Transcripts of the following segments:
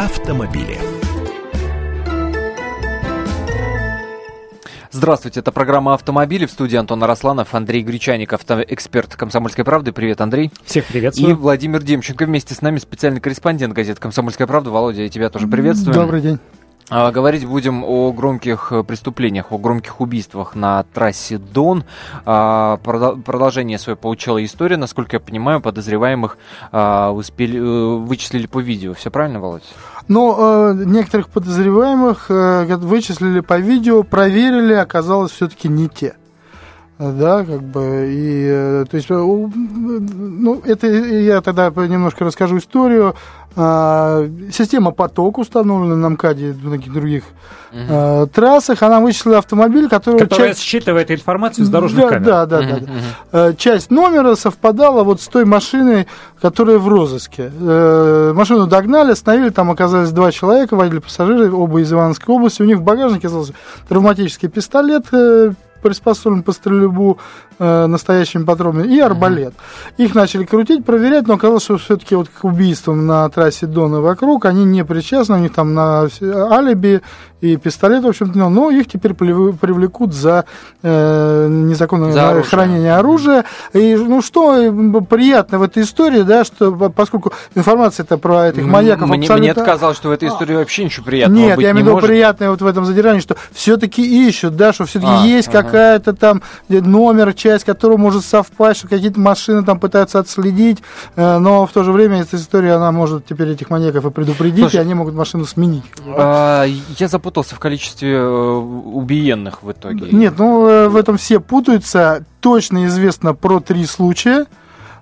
автомобили. Здравствуйте, это программа «Автомобили» в студии Антон Арасланов, Андрей Гречаник, автоэксперт «Комсомольской правды». Привет, Андрей. Всех приветствую. И Владимир Демченко вместе с нами, специальный корреспондент газеты «Комсомольская правда». Володя, я тебя тоже приветствую. Добрый день. А, говорить будем о громких э, преступлениях, о громких убийствах на трассе Дон. А, продолжение свое получила история. Насколько я понимаю, подозреваемых а, успели, э, вычислили по видео. Все правильно, Володь? Ну, э, некоторых подозреваемых вычислили по видео, проверили, оказалось все-таки не те да, как бы, и, то есть, ну, это я тогда немножко расскажу историю. А, система поток установлена на МКАДе и многих других угу. а, трассах. Она вычислила автомобиль, который... Которая часть... считывает информацию с дорожных да, камер. Да, да, да. Угу. да. Часть номера совпадала вот с той машиной, которая в розыске. Э, машину догнали, остановили, там оказались два человека, водили пассажиры, оба из Ивановской области. У них в багажнике оказался травматический пистолет э, приспособлен по стрельбу э, настоящими патронами, и арбалет. Mm-hmm. Их начали крутить, проверять, но оказалось, что все-таки вот к убийствам на трассе Дона вокруг они не причастны, у них там на алиби и пистолет, в общем-то, но их теперь привлекут за э, незаконное за оружие. хранение оружия. И ну что приятно в этой истории, да, что поскольку информация это про этих маньяков мне, абсолютно... Мне казалось, что в этой истории вообще ничего приятного Нет, быть я имею в виду приятное вот в этом задержании, что все-таки ищут, да, что все-таки а, есть ага. Какая-то там номер, часть которого может совпасть, что какие-то машины там пытаются отследить, э, но в то же время эта история, она может теперь этих маньяков и предупредить, Слушай, и они могут машину сменить. А, я запутался в количестве э, убиенных в итоге. Нет, ну э, в этом все путаются. Точно известно про три случая.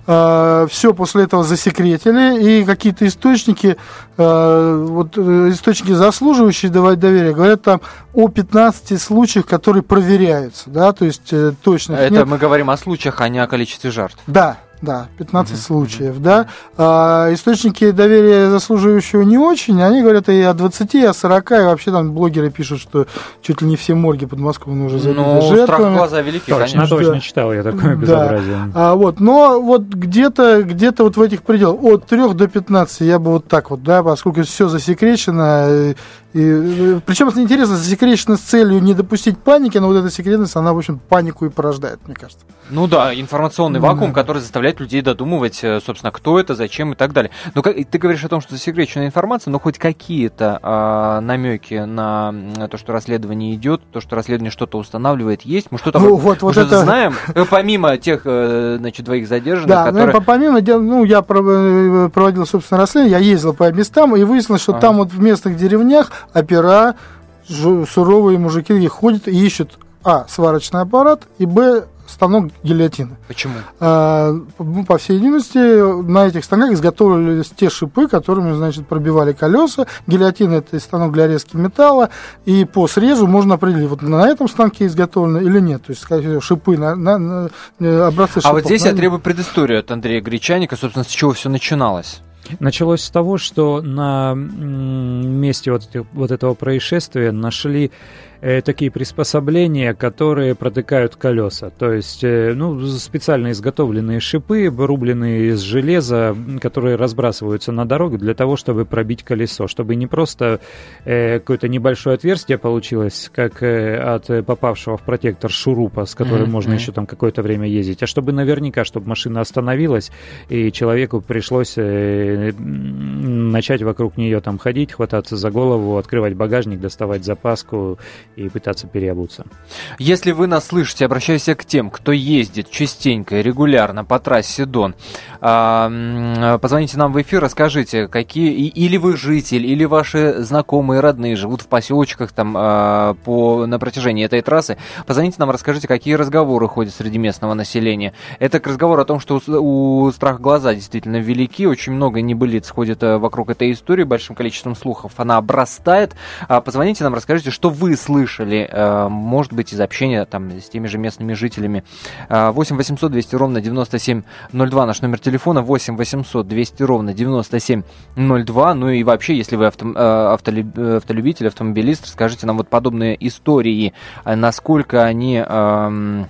Э, все после этого засекретили, и какие-то источники, вот источники, заслуживающие давать доверие, говорят там о 15 случаях, которые проверяются, да, то есть точно. Это нет. мы говорим о случаях, а не о количестве жертв. Да, да, 15 mm-hmm. случаев, да. А, источники доверия заслуживающего не очень, они говорят и о 20, и о 40, и вообще там блогеры пишут, что чуть ли не все морги Подмосковные уже забиты ну, жертвами. страх глаза велики, точно, конечно. Точно читал я такое безобразие. Да. А, вот, но вот где-то где вот в этих пределах, от 3 до 15, я бы вот так вот, да, поскольку все засекречено, и, э, причем, интересно, засекречено с целью не допустить паники, но вот эта секретность, она, в общем, панику и порождает, мне кажется. Ну да, информационный вакуум, да. который заставляет людей додумывать, э, собственно, кто это, зачем и так далее. Но как, ты говоришь о том, что засекреченная информация, но хоть какие-то а, намеки на то, что расследование идет, то, что расследование что-то устанавливает, есть? Мы что-то ну, вот, вот это... знаем, э, помимо тех, значит, двоих задержанных, да, которые... ну, помимо, ну, я проводил, собственно, расследование, я ездил по местам, и выяснилось, что а. там вот в местных деревнях опера, суровые мужики ходят и ищут, а, сварочный аппарат, и, б, станок гильотины. Почему? А, ну, по всей видимости, на этих станках изготовились те шипы, которыми, значит, пробивали колеса. Гильотина – это станок для резки металла, и по срезу можно определить, вот на этом станке изготовлено или нет. То есть, сказать, шипы, на, на, на э, образцы шипов. А вот здесь на... я требую предысторию от Андрея Гречаника, собственно, с чего все начиналось. Началось с того, что на месте вот, вот этого происшествия нашли э, такие приспособления, которые протыкают колеса. То есть, э, ну, специально изготовленные шипы, рубленные из железа, которые разбрасываются на дорогу для того, чтобы пробить колесо, чтобы не просто э, какое-то небольшое отверстие получилось, как э, от попавшего в протектор шурупа, с которым mm-hmm. можно еще там какое-то время ездить, а чтобы наверняка, чтобы машина остановилась и человеку пришлось э, начать вокруг нее там ходить, хвататься за голову, открывать багажник, доставать запаску и пытаться переобуться. Если вы нас слышите, обращаюсь к тем, кто ездит частенько и регулярно по трассе Дон. А, позвоните нам в эфир, расскажите, какие или вы житель, или ваши знакомые, родные живут в поселочках там а, по, на протяжении этой трассы. Позвоните нам, расскажите, какие разговоры ходят среди местного населения. Это к разговору о том, что у, у страх глаза действительно велики, очень много небылиц ходит э, вокруг этой истории, большим количеством слухов она обрастает. А, позвоните нам, расскажите, что вы слышите слышали, э, может быть, из общения там с теми же местными жителями. 8 800 200 ровно 9702 наш номер телефона, 8 800 200 ровно 9702. Ну и вообще, если вы авто, э, автолюбитель, автомобилист, расскажите нам вот подобные истории, насколько они эм,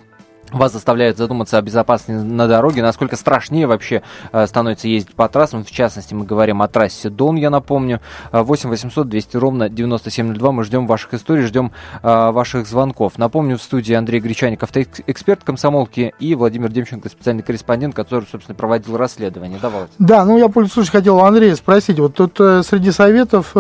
вас заставляют задуматься о безопасности на дороге, насколько страшнее вообще э, становится ездить по трассам. В частности, мы говорим о трассе Дон, я напомню. 8 800 200 ровно 9702. Мы ждем ваших историй, ждем э, ваших звонков. Напомню, в студии Андрей Гречаник, автоэксперт комсомолки, и Владимир Демченко, специальный корреспондент, который, собственно, проводил расследование. Давайте. Да, ну я, пользуясь хотел Андрея спросить. Вот тут э, среди советов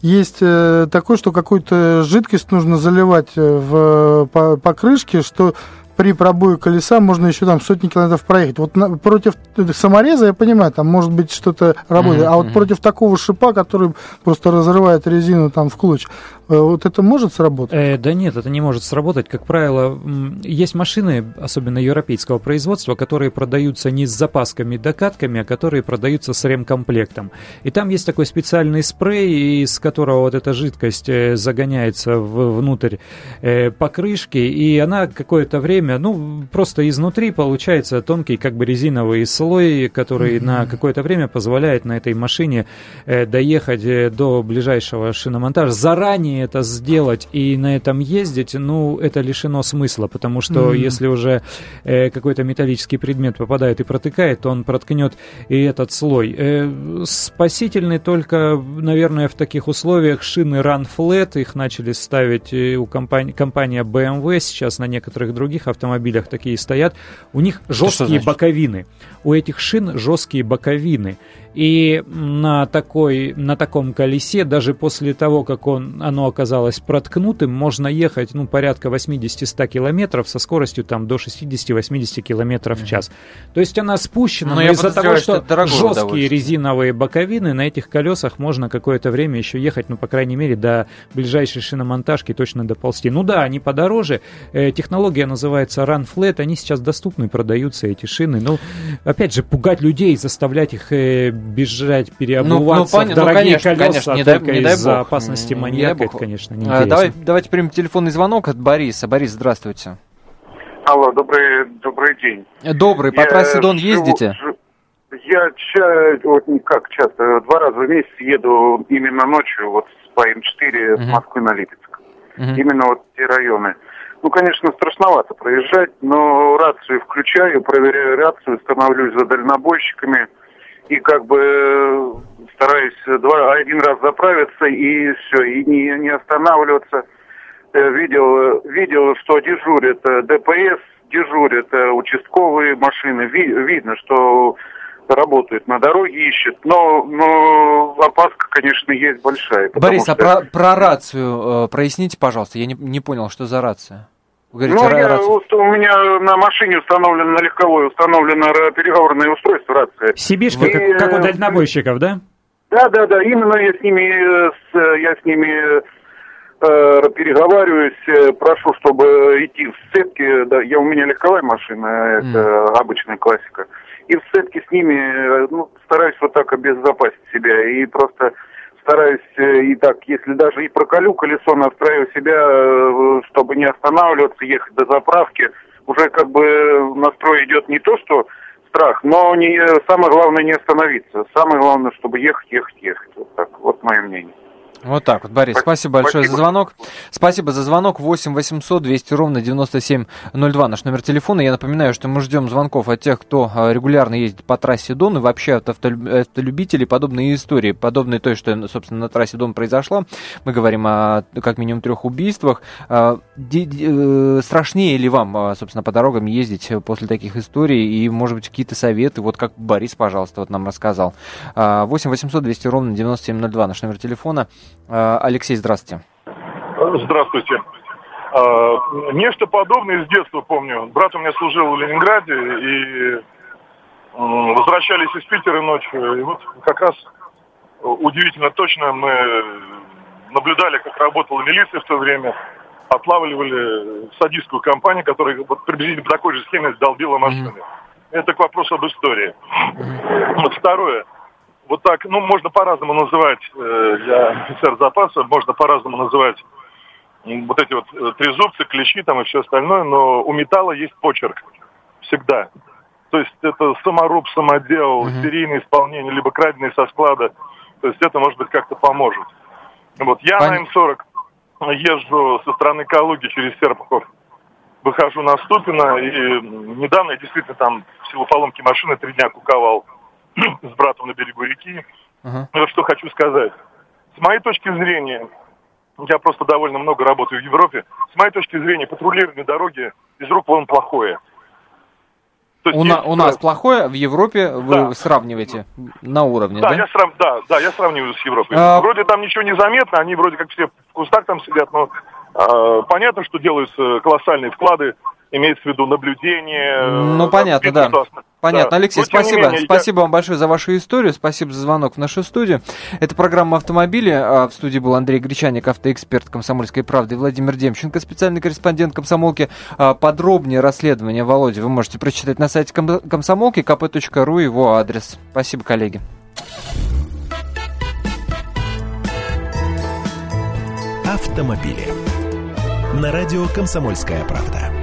есть э, такое, что какую-то жидкость нужно заливать в покрышке, что при пробое колеса можно еще там сотни километров проехать. Вот на, против самореза, я понимаю, там может быть что-то работает, mm-hmm. а вот против такого шипа, который просто разрывает резину там в клочья, Э, вот это может сработать? Э, да нет, это не может сработать. Как правило, есть машины, особенно европейского производства, которые продаются не с запасками докатками, а которые продаются с ремкомплектом. И там есть такой специальный спрей, из которого вот эта жидкость э, загоняется в, внутрь э, покрышки, и она какое-то время, ну, просто изнутри получается тонкий как бы резиновый слой, который mm-hmm. на какое-то время позволяет на этой машине э, доехать э, до ближайшего шиномонтажа заранее это сделать и на этом ездить, ну, это лишено смысла, потому что mm-hmm. если уже э, какой-то металлический предмет попадает и протыкает, то он проткнет и этот слой. Э, спасительный только, наверное, в таких условиях шины Run Flat, их начали ставить э, у компании, компания BMW, сейчас на некоторых других автомобилях такие стоят, у них жесткие боковины. У этих шин жесткие боковины. И на, такой, на таком колесе, даже после того, как он, оно оказалось проткнутым, можно ехать ну, порядка 80-100 километров со скоростью там, до 60-80 километров в час. То есть она спущена, но, но из-за того, что, что жесткие резиновые боковины, на этих колесах можно какое-то время еще ехать, ну, по крайней мере, до ближайшей шиномонтажки точно доползти. Ну да, они подороже. Э, технология называется Run Flat, они сейчас доступны, продаются эти шины. Ну, опять же, пугать людей, заставлять их э, бежать, переобуваться ну, ну, в дорогие ну, конечно, колеса конечно, не дай, только не из-за опасности маньяка, это, конечно, не а, давай, Давайте примем телефонный звонок от Бориса. Борис, здравствуйте. Алло, добрый, добрый день. Добрый, по я трассе Дон живу, ездите? Я ча, вот как часто, два раза в месяц еду именно ночью, вот по М4 угу. с Москвы на Липецк. Угу. Именно вот те районы. Ну, конечно, страшновато проезжать, но рацию включаю, проверяю рацию, становлюсь за дальнобойщиками и как бы стараюсь два, один раз заправиться и все, и не, не останавливаться. Э, видел, видел, что дежурит э, ДПС, дежурят э, участковые машины. Ви, видно, что работают на дороге, ищут. Но, но опаска, конечно, есть большая. Борис, а что... а про, про рацию э, проясните, пожалуйста. Я не, не понял, что за рация. Вы говорите, ну, я, у меня на машине установлено, на легковой установлено переговорное устройство, рация. Сибишка, и, как, как у дальнобойщиков, да? Да, да, да, именно я с ними, э, с, я с ними э, переговариваюсь, э, прошу, чтобы идти в сцепки, да, я, у меня легковая машина, mm. это обычная классика, и в сцепке с ними, э, ну, стараюсь вот так обезопасить себя, и просто стараюсь э, и так, если даже и проколю колесо, настраиваю себя, э, чтобы не останавливаться, ехать до заправки. Уже как бы настрой идет не то, что страх, но не, самое главное не остановиться. Самое главное, чтобы ехать, ехать, ехать. Вот так, вот мое мнение. Вот так вот, Борис, спасибо, спасибо большое спасибо. за звонок. Спасибо за звонок. 8 800 200 ровно 9702 наш номер телефона. Я напоминаю, что мы ждем звонков от тех, кто а, регулярно ездит по трассе Дон и вообще от автолюбителей подобные истории, подобные той, что, собственно, на трассе Дон произошло. Мы говорим о как минимум трех убийствах. А, э, страшнее ли вам, а, собственно, по дорогам ездить после таких историй? И, может быть, какие-то советы, вот как Борис, пожалуйста, вот нам рассказал. 8 800 200 ровно 9702 наш номер телефона. Э, Алексей, здравствуйте. Здравствуйте. Э, нечто подобное из детства помню. Брат у меня служил в Ленинграде, и возвращались из Питера ночью. И вот как раз удивительно точно мы наблюдали, как работала милиция в то время, отлавливали садистскую компанию, которая вот приблизительно по такой же схеме долбила машины. Mm-hmm. Это к вопросу об истории. Mm-hmm. Второе вот так, ну, можно по-разному называть, э, я офицер запаса, можно по-разному называть вот эти вот э, трезубцы, клещи там и все остальное, но у металла есть почерк. Всегда. То есть это саморуб, самодел, uh-huh. серийное исполнение, либо краденые со склада. То есть это, может быть, как-то поможет. Вот я Пон... на М40 езжу со стороны Калуги через Серпухов выхожу на Ступино, и недавно я действительно там в силу поломки машины три дня куковал с братом на берегу реки. Uh-huh. Ну, что хочу сказать. С моей точки зрения, я просто довольно много работаю в Европе, с моей точки зрения, патрулирование дороги из рук вон плохое. у, на, у нас плохое, в Европе вы да. сравниваете на уровне, да? Да, я, срав, да, да, я сравниваю с Европой. А... Вроде там ничего не заметно, они вроде как все в кустах там сидят, но э, понятно, что делаются колоссальные вклады имеется в виду наблюдение. Ну, э, понятно, да. Понятно. Да. Алексей, Но, спасибо. Менее, спасибо я... вам большое за вашу историю. Спасибо за звонок в нашу студию. Это программа «Автомобили». А в студии был Андрей Гречаник, автоэксперт «Комсомольской правды», и Владимир Демченко, специальный корреспондент «Комсомолки». А, подробнее расследование Володи вы можете прочитать на сайте комсомолки kp.ru, его адрес. Спасибо, коллеги. Автомобили. На радио «Комсомольская правда».